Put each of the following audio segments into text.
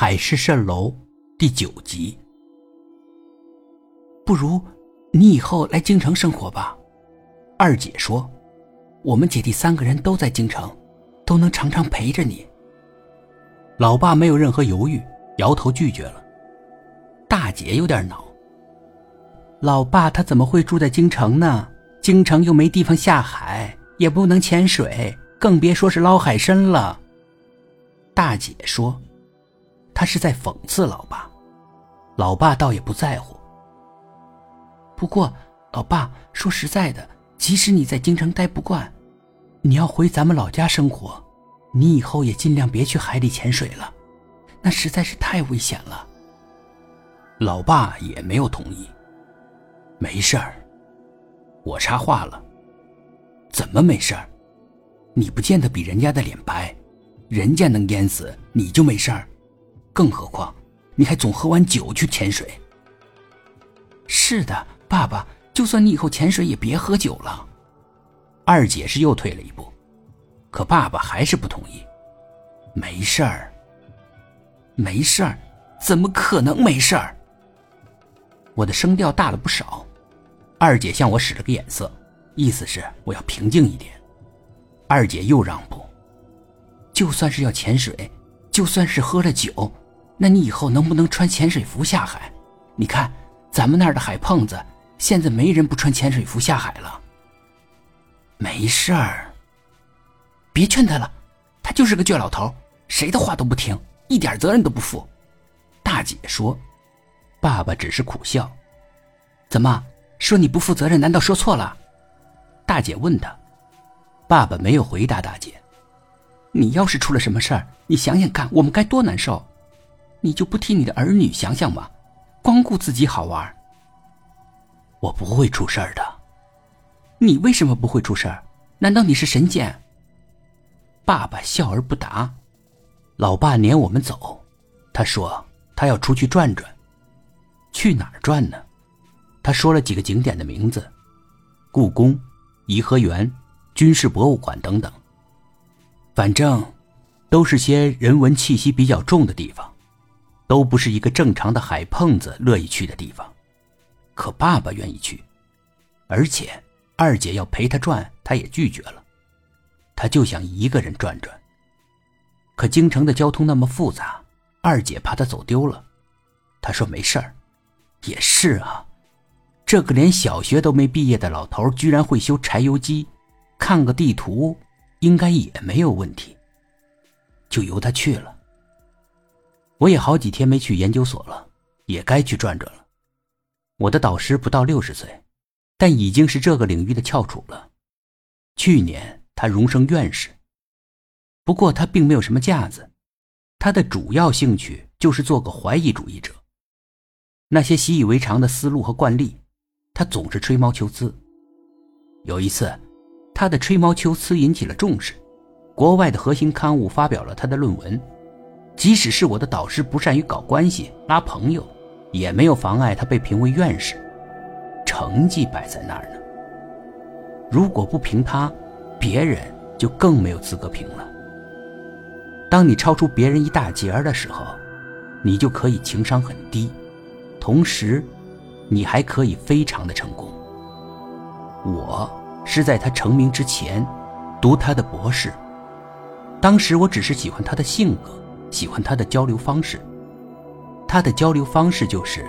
海市蜃楼第九集。不如你以后来京城生活吧，二姐说，我们姐弟三个人都在京城，都能常常陪着你。老爸没有任何犹豫，摇头拒绝了。大姐有点恼，老爸他怎么会住在京城呢？京城又没地方下海，也不能潜水，更别说是捞海参了。大姐说：“他是在讽刺老爸。”老爸倒也不在乎。不过，老爸说实在的，即使你在京城待不惯，你要回咱们老家生活，你以后也尽量别去海里潜水了，那实在是太危险了。老爸也没有同意。没事儿。我插话了：“怎么没事儿？你不见得比人家的脸白，人家能淹死你就没事儿，更何况你还总喝完酒去潜水。”是的，爸爸，就算你以后潜水也别喝酒了。二姐是又退了一步，可爸爸还是不同意。没事儿，没事儿，怎么可能没事儿？我的声调大了不少。二姐向我使了个眼色，意思是我要平静一点。二姐又让步，就算是要潜水，就算是喝了酒，那你以后能不能穿潜水服下海？你看咱们那儿的海碰子，现在没人不穿潜水服下海了。没事儿，别劝他了，他就是个倔老头，谁的话都不听，一点责任都不负。大姐说，爸爸只是苦笑，怎么？说你不负责任，难道说错了？大姐问他，爸爸没有回答大姐。你要是出了什么事儿，你想想看，我们该多难受。你就不替你的儿女想想吗？光顾自己好玩。我不会出事儿的。你为什么不会出事儿？难道你是神仙？爸爸笑而不答。老爸撵我们走，他说他要出去转转。去哪儿转呢？他说了几个景点的名字：故宫、颐和园、军事博物馆等等。反正都是些人文气息比较重的地方，都不是一个正常的海碰子乐意去的地方。可爸爸愿意去，而且二姐要陪他转，他也拒绝了。他就想一个人转转。可京城的交通那么复杂，二姐怕他走丢了。他说没事儿。也是啊。这个连小学都没毕业的老头居然会修柴油机，看个地图，应该也没有问题。就由他去了。我也好几天没去研究所了，也该去转转了。我的导师不到六十岁，但已经是这个领域的翘楚了。去年他荣升院士。不过他并没有什么架子，他的主要兴趣就是做个怀疑主义者。那些习以为常的思路和惯例。他总是吹毛求疵。有一次，他的吹毛求疵引起了重视，国外的核心刊物发表了他的论文。即使是我的导师不善于搞关系、拉朋友，也没有妨碍他被评为院士。成绩摆在那儿呢。如果不评他，别人就更没有资格评了。当你超出别人一大截儿的时候，你就可以情商很低，同时。你还可以非常的成功。我是在他成名之前读他的博士，当时我只是喜欢他的性格，喜欢他的交流方式。他的交流方式就是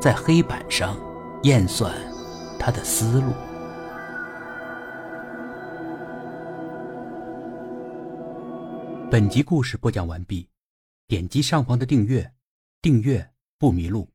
在黑板上验算他的思路。本集故事播讲完毕，点击上方的订阅，订阅不迷路。